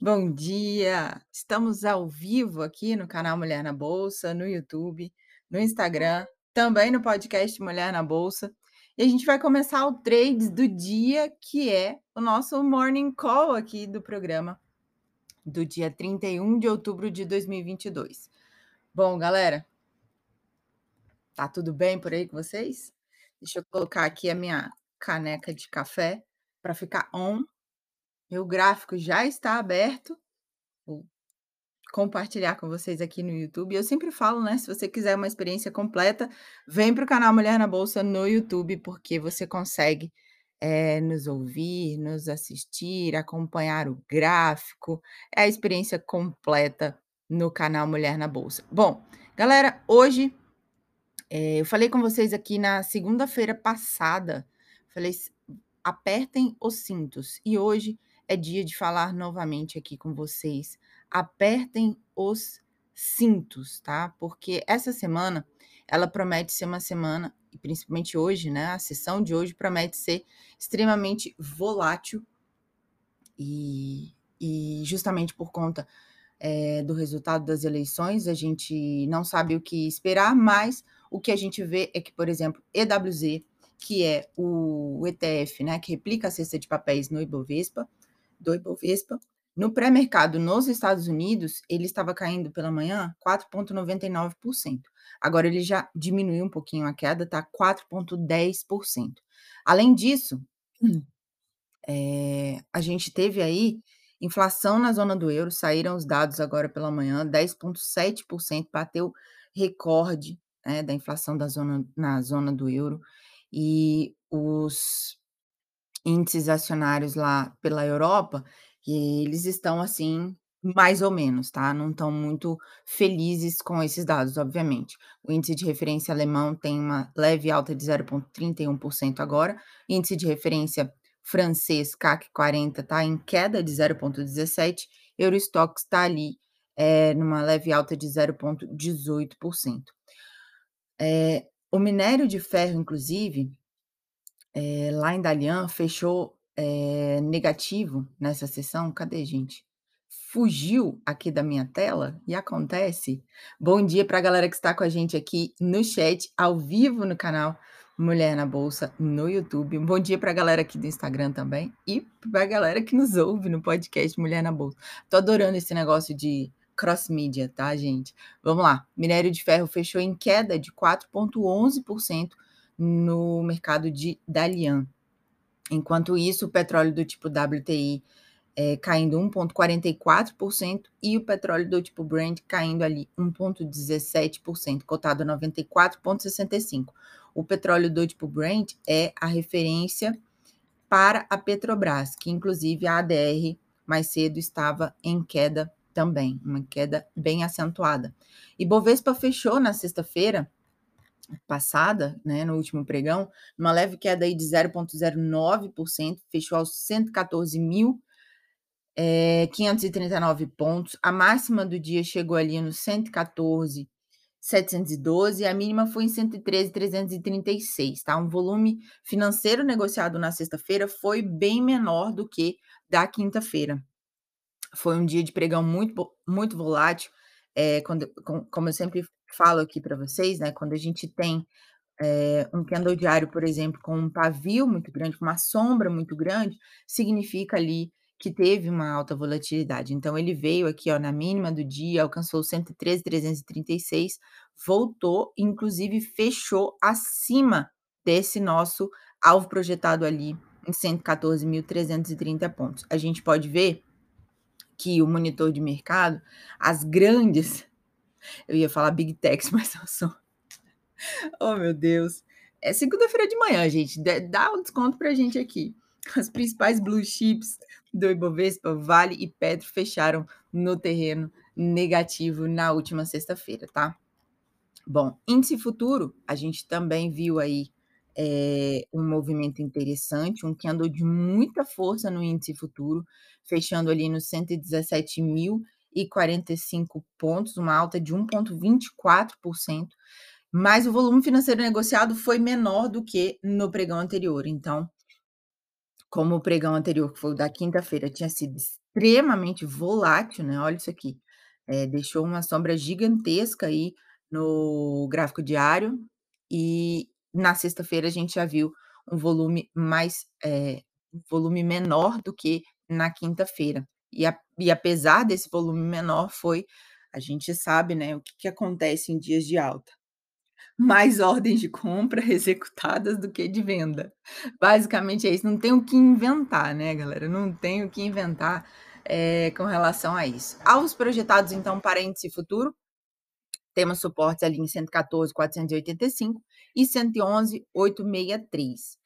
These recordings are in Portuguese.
Bom dia! Estamos ao vivo aqui no canal Mulher na Bolsa, no YouTube, no Instagram, também no podcast Mulher na Bolsa. E a gente vai começar o trades do dia, que é o nosso morning call aqui do programa do dia 31 de outubro de 2022. Bom, galera, tá tudo bem por aí com vocês? Deixa eu colocar aqui a minha caneca de café para ficar on. Meu gráfico já está aberto. Vou compartilhar com vocês aqui no YouTube. Eu sempre falo, né? Se você quiser uma experiência completa, vem para o canal Mulher na Bolsa no YouTube, porque você consegue é, nos ouvir, nos assistir, acompanhar o gráfico. É a experiência completa no canal Mulher na Bolsa. Bom, galera, hoje é, eu falei com vocês aqui na segunda-feira passada. Falei, apertem os cintos. E hoje é dia de falar novamente aqui com vocês. Apertem os cintos, tá? Porque essa semana ela promete ser uma semana, e principalmente hoje, né? A sessão de hoje promete ser extremamente volátil e, e justamente por conta é, do resultado das eleições, a gente não sabe o que esperar, mas o que a gente vê é que, por exemplo, EWZ, que é o ETF, né, que replica a cesta de papéis no Ibovespa, do Ibovespa. No pré-mercado nos Estados Unidos, ele estava caindo pela manhã 4,99%. Agora ele já diminuiu um pouquinho a queda, está 4,10%. Além disso, é, a gente teve aí inflação na zona do euro, saíram os dados agora pela manhã, 10,7%, bateu recorde né, da inflação da zona, na zona do euro. E os índices acionários lá pela Europa, e eles estão assim, mais ou menos, tá? Não estão muito felizes com esses dados, obviamente. O índice de referência alemão tem uma leve alta de 0,31% agora, índice de referência francês CAC 40 está em queda de 0,17%, Eurostox está ali é, numa leve alta de 0,18%. É, o minério de ferro, inclusive, é, lá em Dalian fechou é, negativo nessa sessão. Cadê, gente? Fugiu aqui da minha tela e acontece. Bom dia para a galera que está com a gente aqui no chat, ao vivo no canal Mulher na Bolsa no YouTube. Bom dia para a galera aqui do Instagram também e para a galera que nos ouve no podcast Mulher na Bolsa. Tô adorando esse negócio de cross mídia, tá, gente? Vamos lá. Minério de ferro fechou em queda de 4,11% no mercado de Dalian. Enquanto isso, o petróleo do tipo WTI é, caindo 1,44% e o petróleo do tipo Brent caindo ali 1,17%, cotado a 94,65%. O petróleo do tipo Brent é a referência para a Petrobras, que inclusive a ADR mais cedo estava em queda também, uma queda bem acentuada. E Bovespa fechou na sexta-feira passada, né, no último pregão, uma leve queda aí de 0,09%, fechou aos 114.539 é, pontos. A máxima do dia chegou ali no 114.712, a mínima foi em 113.336, tá? Um volume financeiro negociado na sexta-feira foi bem menor do que da quinta-feira. Foi um dia de pregão muito, muito volátil, é, quando, com, como eu sempre falo aqui para vocês, né? Quando a gente tem é, um candle diário, por exemplo, com um pavio muito grande, com uma sombra muito grande, significa ali que teve uma alta volatilidade. Então, ele veio aqui ó, na mínima do dia, alcançou 113,336, voltou, inclusive fechou acima desse nosso alvo projetado ali em 114.330 pontos. A gente pode ver que o monitor de mercado, as grandes eu ia falar Big Techs, mas eu sou. Oh, meu Deus. É segunda-feira de manhã, gente. Dá um desconto pra gente aqui. As principais blue chips do Ibovespa, Vale e Petro fecharam no terreno negativo na última sexta-feira, tá? Bom, índice futuro, a gente também viu aí é, um movimento interessante, um que andou de muita força no índice futuro, fechando ali no 117 mil e 45 pontos, uma alta de 1,24%, mas o volume financeiro negociado foi menor do que no pregão anterior. Então, como o pregão anterior, que foi o da quinta-feira, tinha sido extremamente volátil, né, olha isso aqui, eh, deixou uma sombra gigantesca aí no gráfico diário, e na sexta-feira a gente já viu um volume mais, um volume menor do que na quinta-feira. E e apesar desse volume menor foi a gente sabe, né, o que que acontece em dias de alta. Mais ordens de compra executadas do que de venda. Basicamente é isso, não tem o que inventar, né, galera, não tem o que inventar, eh, com relação a isso. Alvos projetados então para índice futuro, temos suportes ali em 114.485 e 111.863.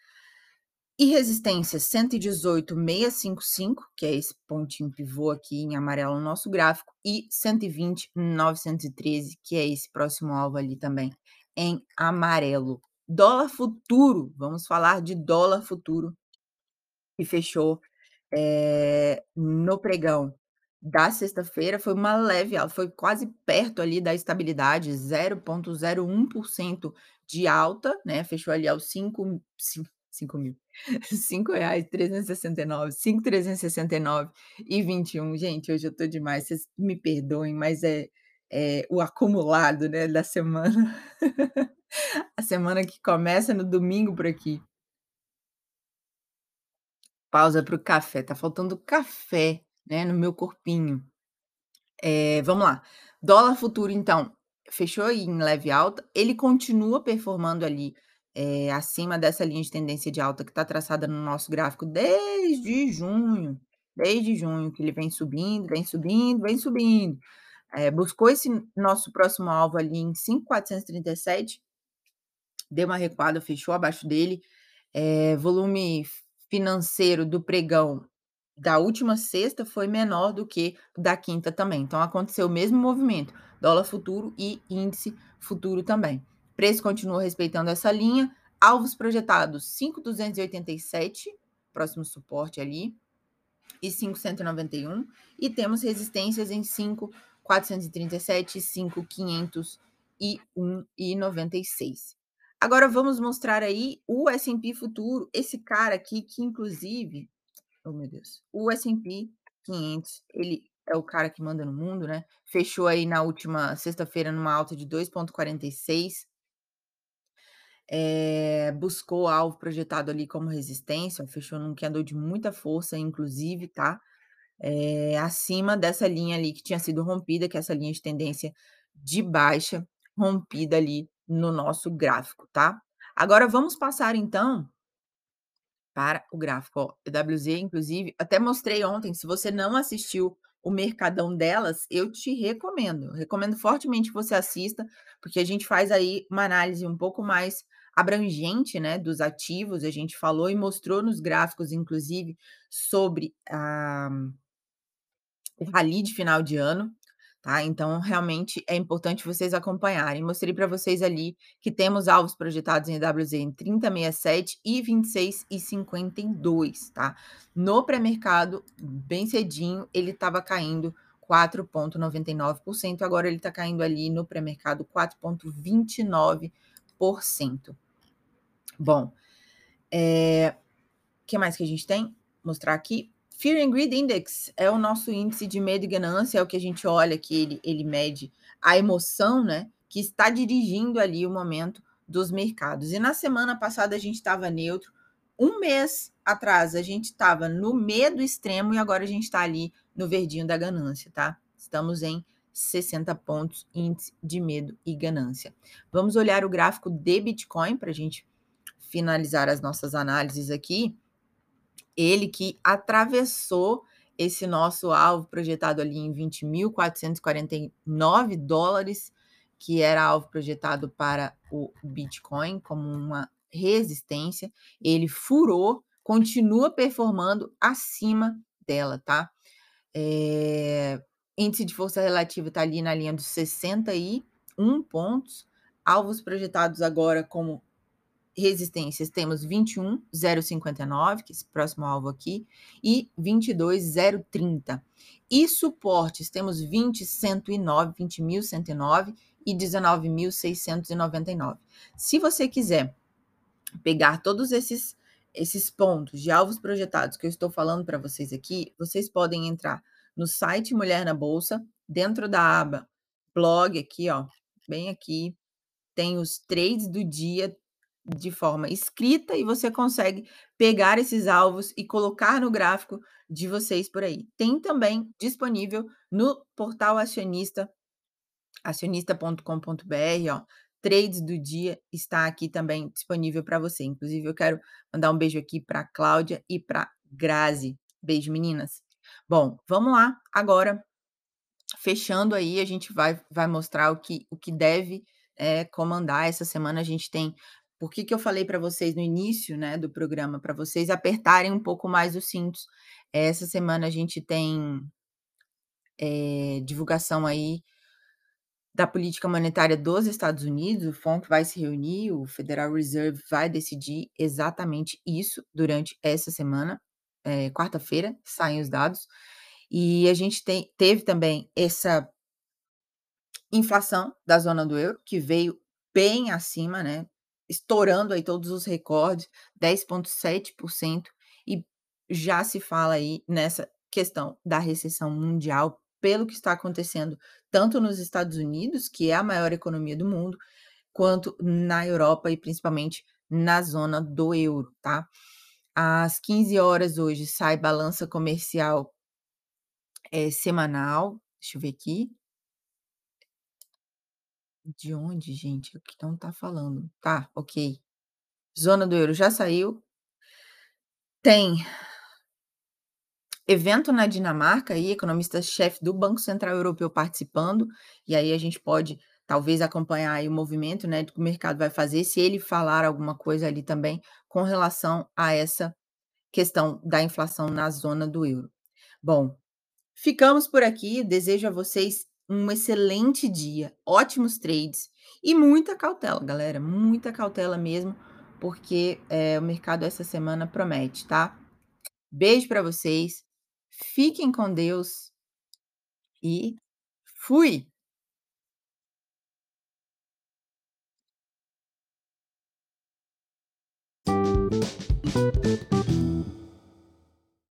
E resistência 118.655, que é esse pontinho pivô aqui em amarelo no nosso gráfico, e 120.913, que é esse próximo alvo ali também em amarelo. Dólar futuro, vamos falar de dólar futuro, que fechou, eh, no pregão da sexta-feira, foi uma leve alta, foi quase perto ali da estabilidade, 0,01% de alta, né, fechou ali aos cinco cin cinco mil, R$5.369, 5.369 e 21. Gente, hoje eu tô demais, vocês me perdoem, mas é é o acumulado, né, da semana. A semana que começa no domingo por aqui. Pausa para o café, tá faltando café, né, no meu corpinho. Eh, vamos lá, dólar futuro então, fechou em leve alta, ele continua performando ali, eh, acima dessa linha de tendência de alta que tá traçada no nosso gráfico desde junho, desde junho que ele vem subindo, vem subindo, vem subindo. Eh, buscou esse nosso próximo alvo ali em 5.437 deu uma recuada, fechou abaixo dele, eh, volume financeiro do pregão da última sexta foi menor do que da quinta também, então aconteceu o mesmo movimento, dólar futuro e índice futuro também. Preço continua respeitando essa linha, alvos projetados 5.287, próximo suporte ali, e 5.191, e temos resistências em 5.437, 5.501 e 96. Agora vamos mostrar aí o S&P futuro, esse cara aqui que inclusive oh meu Deus, o S&P 500, ele é o cara que manda no mundo, né, fechou aí na última sexta-feira numa alta de 2,46. Eh, buscou alvo projetado ali como resistência, fechou num candle de muita força inclusive, tá, eh, acima dessa linha ali que tinha sido rompida, que é essa linha de tendência de baixa, rompida ali no nosso gráfico, tá. Agora vamos passar então para o gráfico, EWZ inclusive, até mostrei ontem, se você não assistiu o mercadão delas, eu te recomendo, recomendo fortemente que você assista, porque a gente faz aí uma análise um pouco mais abrangente, né, dos ativos, a gente falou e mostrou nos gráficos inclusive sobre a o rally de final de ano, tá, então realmente é importante vocês acompanharem. Mostrei para vocês ali que temos alvos projetados em EWZ em 30,67 e 26,52, tá. No pré-mercado, bem cedinho, ele estava caindo 4,99%, agora ele tá caindo ali no pré-mercado 4,29%. Bom, eh, que mais que a gente tem? Mostrar aqui, Fear and Greed Index é o nosso índice de medo e ganância, é o que a gente olha que ele ele mede a emoção, né, que está dirigindo ali o momento dos mercados. E na semana passada a gente estava neutro, um mês atrás a gente estava no medo extremo e agora a gente está ali no verdinho da ganância, tá. Estamos em 60 pontos, índice de medo e ganância. Vamos olhar o gráfico de Bitcoin pra gente finalizar as nossas análises aqui. Ele que atravessou esse nosso alvo projetado ali em $20.449, que era alvo projetado para o Bitcoin como uma resistência, ele furou, continua performando acima dela, tá. Eh, índice de força relativa tá ali na linha dos 61 pontos, alvos projetados agora como resistências temos 21.059, que é esse próximo alvo aqui, e 22.030. E suportes temos 20.109, 20.109 e 19.699. Se você quiser pegar todos esses esses pontos de alvos projetados que eu estou falando pra vocês aqui, vocês podem entrar no site Mulher na Bolsa, dentro da aba blog aqui, ó, bem aqui, tem os trades do dia de forma escrita e você consegue pegar esses alvos e colocar no gráfico de vocês por aí. Tem também disponível no portal acionista, acionista.com.br, ó, trades do dia está aqui também disponível para você. Inclusive, eu quero mandar um beijo aqui para Cláudia e para Grazi. Beijo, meninas. Bom, vamos lá agora. Fechando aí, a gente vai, vai mostrar o que, o que deve é, comandar. Essa semana a gente tem por que, que eu falei para vocês no início né, do programa, para vocês apertarem um pouco mais os cintos? Essa semana a gente tem é, divulgação aí da política monetária dos Estados Unidos, o FONC vai se reunir, o Federal Reserve vai decidir exatamente isso durante essa semana, é, quarta-feira, saem os dados, e a gente tem, teve também essa inflação da zona do euro, que veio bem acima, né? Estourando aí todos os recordes, 10,7%, e já se fala aí nessa questão da recessão mundial, pelo que está acontecendo tanto nos Estados Unidos, que é a maior economia do mundo, quanto na Europa e principalmente na zona do euro, tá? Às 15 horas hoje sai balança comercial é, semanal. Deixa eu ver aqui. De onde, gente? O que não tá falando. Tá, ok. Zona do euro já saiu. Tem evento na Dinamarca aí, economista-chefe do Banco Central Europeu participando, e aí a gente pode talvez acompanhar aí o movimento, né, que o mercado vai fazer, se ele falar alguma coisa ali também com relação a essa questão da inflação na zona do euro. Bom, ficamos por aqui, desejo a vocês um excelente dia, ótimos trades e muita cautela, galera, muita cautela mesmo, porque é, o mercado essa semana promete, tá? Beijo para vocês, fiquem com Deus e fui!